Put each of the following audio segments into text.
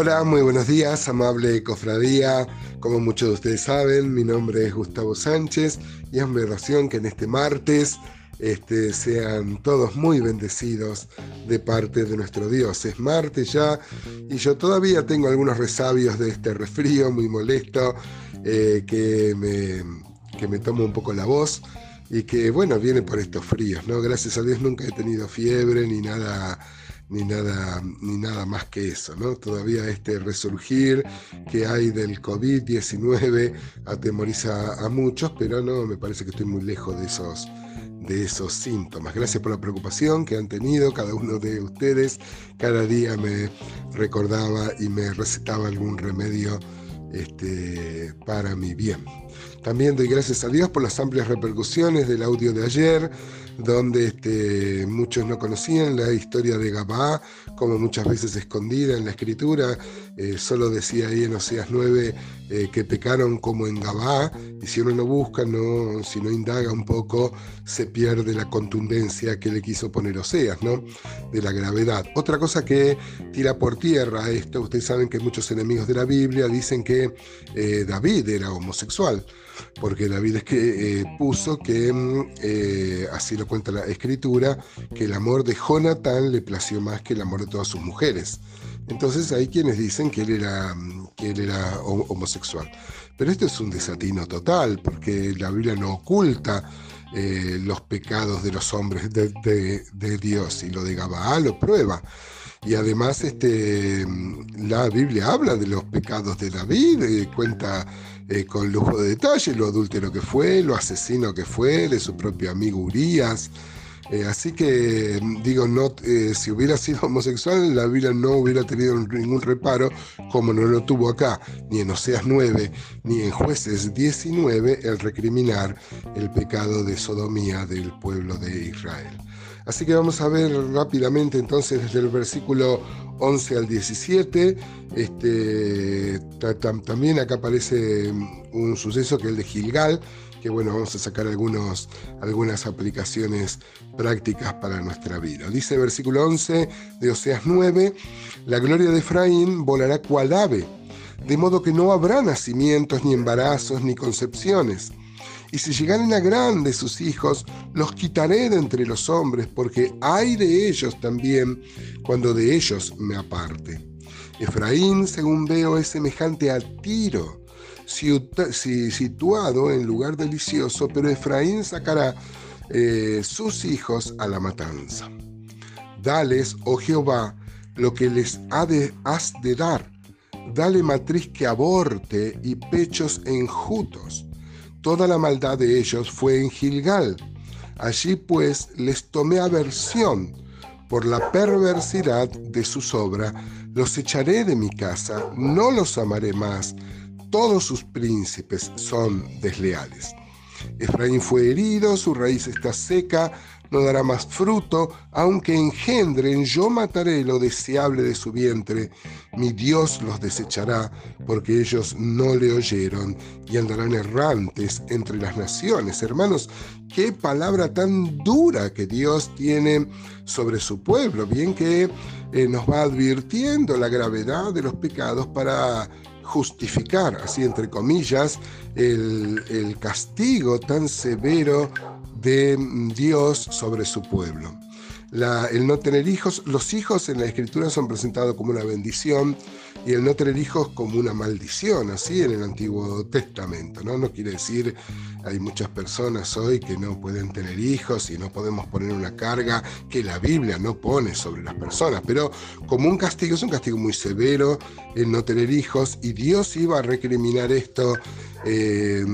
Hola, muy buenos días, amable cofradía. Como muchos de ustedes saben, mi nombre es Gustavo Sánchez y es mi oración que en este martes este, sean todos muy bendecidos de parte de nuestro Dios. Es martes ya y yo todavía tengo algunos resabios de este resfrío muy molesto eh, que, me, que me toma un poco la voz y que bueno, viene por estos fríos, ¿no? Gracias a Dios nunca he tenido fiebre ni nada ni nada, ni nada más que eso, ¿no? Todavía este resurgir que hay del COVID-19 atemoriza a muchos, pero no, me parece que estoy muy lejos de esos, de esos síntomas. Gracias por la preocupación que han tenido cada uno de ustedes. Cada día me recordaba y me recetaba algún remedio este, para mi bien. También doy gracias a Dios por las amplias repercusiones del audio de ayer, donde este, muchos no conocían la historia de Gabá, como muchas veces escondida en la escritura. Eh, solo decía ahí en Oseas 9 eh, que pecaron como en Gabá, y si uno no busca, no, si no indaga un poco, se pierde la contundencia que le quiso poner Oseas, ¿no? De la gravedad. Otra cosa que tira por tierra esto, ustedes saben que muchos enemigos de la Biblia dicen que eh, David era homosexual porque David es que eh, puso que, mm, eh, así lo cuenta la escritura, que el amor de Jonathan le plació más que el amor de todas sus mujeres. Entonces hay quienes dicen que él era, mm, que él era homosexual. Pero esto es un desatino total, porque la Biblia no oculta los pecados de los hombres de, Dios y lo de Gabaal lo prueba. Y además este, la Biblia habla de los pecados de David, cuenta eh, con lujo de detalle, lo adúltero que fue, lo asesino que fue, de su propio amigo Urias. Eh, así que digo, no, eh, si hubiera sido homosexual, la Biblia no hubiera tenido ningún reparo, como no lo tuvo acá, ni en Oseas 9, ni en Jueces 19, el recriminar el pecado de sodomía del pueblo de Israel. Así que vamos a ver rápidamente entonces desde el versículo 11 al 17. Este, también acá aparece un suceso que es el de Gilgal, que bueno, vamos a sacar algunas aplicaciones prácticas para nuestra vida. Dice el versículo 11 de Oseas 9, la gloria de Efraín volará cual ave, de modo que no habrá nacimientos, ni embarazos, ni concepciones y si llegaren a grandes sus hijos, los quitaré de entre los hombres, porque hay de ellos también cuando de ellos me aparte. Efraín, según veo, es semejante a Tiro, situado en lugar delicioso, pero Efraín sacará eh, sus hijos a la matanza. Dales, oh Jehová, lo que les has de dar. Dale matriz que aborte y pechos enjutos Toda la maldad de ellos fue en Gilgal. Allí pues les tomé aversión por la perversidad de su obra. Los echaré de mi casa, no los amaré más. Todos sus príncipes son desleales. Efraín fue herido, su raíz está seca, no dará más fruto, aunque engendren, yo mataré lo deseable de su vientre. Mi Dios los desechará, porque ellos no le oyeron y andarán errantes entre las naciones. Hermanos, qué palabra tan dura que Dios tiene sobre su pueblo. Bien que eh, nos va advirtiendo la gravedad de los pecados para justificar, así entre comillas, el, el castigo tan severo de Dios sobre su pueblo. El no tener hijos, los hijos en la escritura son presentados como una bendición y el no tener hijos como una maldición, así en el Antiguo Testamento. ¿no? no quiere decir, hay muchas personas hoy que no pueden tener hijos y no podemos poner una carga que la Biblia no pone sobre las personas, pero como un castigo, es un castigo muy severo el no tener hijos y Dios iba a recriminar esto eh,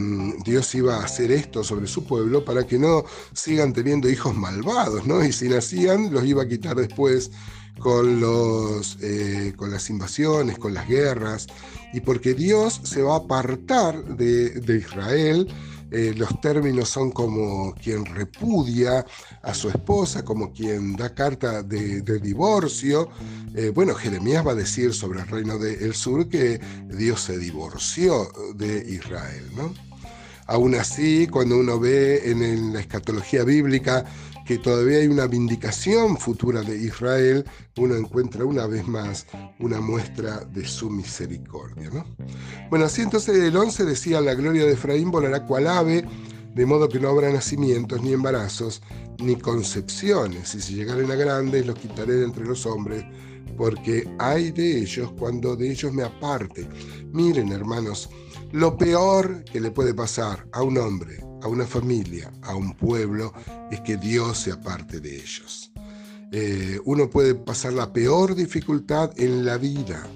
Dios iba a hacer esto sobre su pueblo para que no sigan teniendo hijos malvados, ¿no? Y si nacían, los iba a quitar después con, los, eh, con las invasiones, con las guerras, y porque Dios se va a apartar de, de Israel eh, los términos son como quien repudia a su esposa, como quien da carta de, divorcio. Eh, bueno, Jeremías va a decir sobre el reino del sur que Dios se divorció de Israel, ¿no? Aún así, cuando uno ve en, la escatología bíblica que todavía hay una vindicación futura de Israel, uno encuentra una vez más una muestra de su misericordia. ¿no? Bueno, así entonces el 11 decía, la gloria de Efraín volará cual ave, de modo que no habrá nacimientos, ni embarazos, ni concepciones, y si llegaren a grandes, los quitaré de entre los hombres, porque hay de ellos cuando de ellos me aparte. Miren, hermanos, lo peor que le puede pasar a un hombre, a una familia, a un pueblo, es que Dios se aparte de ellos. Eh, uno puede pasar la peor dificultad en la vida,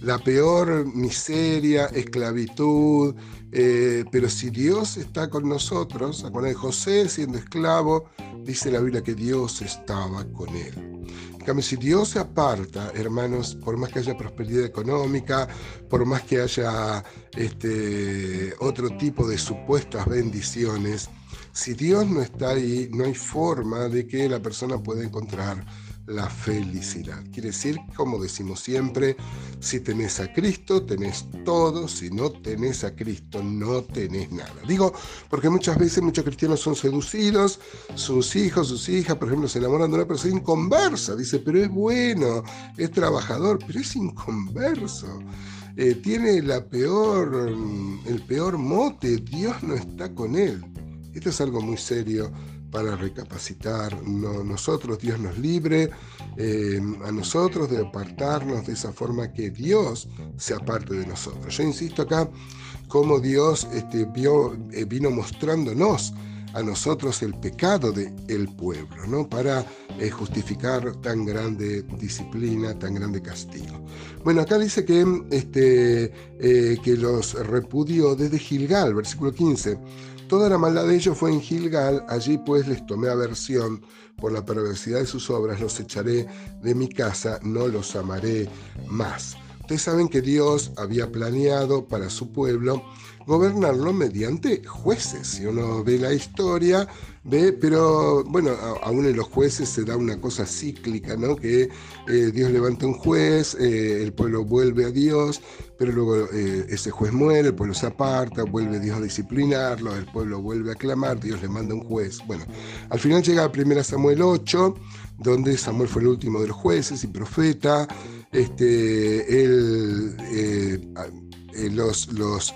la peor miseria, esclavitud, eh, pero si Dios está con nosotros, con José siendo esclavo, dice la Biblia que Dios estaba con él. Cambio, si Dios se aparta, hermanos, por más que haya prosperidad económica, por más que haya este, otro tipo de supuestas bendiciones, si Dios no está ahí, no hay forma de que la persona pueda encontrar la felicidad. Quiere decir, como decimos siempre, si tenés a Cristo, tenés todo, si no tenés a Cristo, no tenés nada. Digo, porque muchas veces muchos cristianos son seducidos, sus hijos, sus hijas, por ejemplo, se enamoran de una persona inconversa, dice, pero es bueno, es trabajador, pero es inconverso. Eh, tiene la peor, el peor mote, Dios no está con él. Esto es algo muy serio para recapacitar. No, nosotros, Dios nos libre eh, a nosotros de apartarnos de esa forma que Dios se aparte de nosotros. Yo insisto acá cómo Dios este, eh, vino mostrándonos a nosotros el pecado del el pueblo, ¿no? Para eh, justificar tan grande disciplina, tan grande castigo. Bueno, acá dice que, este, que los repudió desde Gilgal, versículo 15 Toda la maldad de ellos fue en Gilgal, allí pues les tomé aversión por la perversidad de sus obras, los echaré de mi casa, no los amaré más. Ustedes saben que Dios había planeado para su pueblo gobernarlo mediante jueces. Si uno ve la historia, ve, pero bueno, aún en los jueces se da una cosa cíclica, ¿no? Que eh, Dios levanta un juez, eh, el pueblo vuelve a Dios, pero luego eh, ese juez muere, el pueblo se aparta, vuelve Dios a disciplinarlo, el pueblo vuelve a clamar, Dios le manda un juez. Bueno, al final llega a 1 Samuel 8, donde Samuel fue el último de los jueces y profeta. Este, él eh,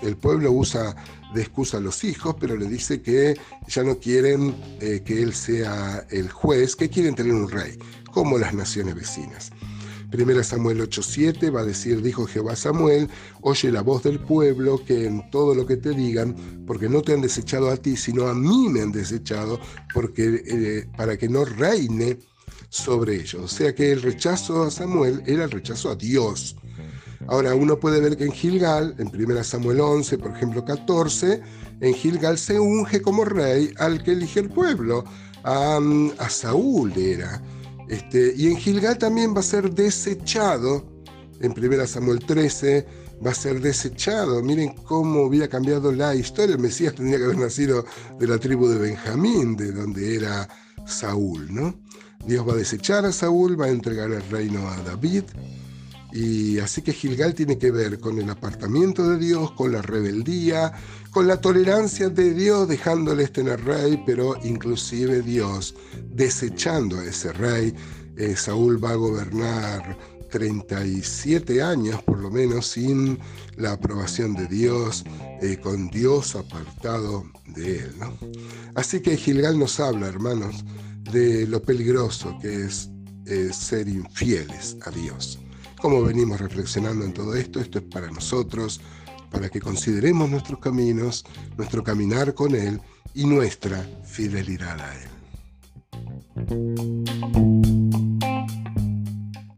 el pueblo usa de excusa a los hijos, pero le dice que ya no quieren eh, que él sea el juez, que quieren tener un rey, como las naciones vecinas. Primera Samuel 8:7 va a decir, dijo Jehová Samuel, oye la voz del pueblo, que en todo lo que te digan, porque no te han desechado a ti, sino a mí me han desechado, porque, eh, para que no reine sobre ellos. O sea que el rechazo a Samuel era el rechazo a Dios. Ahora, uno puede ver que en Gilgal, en 1 Samuel 11, por ejemplo 14, en Gilgal se unge como rey al que elige el pueblo, a, Saúl era. Este, y en Gilgal también va a ser desechado, en 1 Samuel 13, va a ser desechado. Miren cómo había cambiado la historia. El Mesías tendría que haber nacido de la tribu de Benjamín, de donde era Saúl, ¿no? Dios va a desechar a Saúl, va a entregar el reino a David, y así que Gilgal tiene que ver con el apartamiento de Dios, con la rebeldía, con la tolerancia de Dios dejándole tener rey, pero inclusive Dios desechando a ese rey. Eh, Saúl va a gobernar 37 años por lo menos sin la aprobación de Dios, eh, con Dios apartado de él. Así que Gilgal nos habla, hermanos, de lo peligroso que es eh, ser infieles a Dios. Como venimos reflexionando en todo esto, esto es para nosotros, para que consideremos nuestros caminos, nuestro caminar con Él y nuestra fidelidad a Él.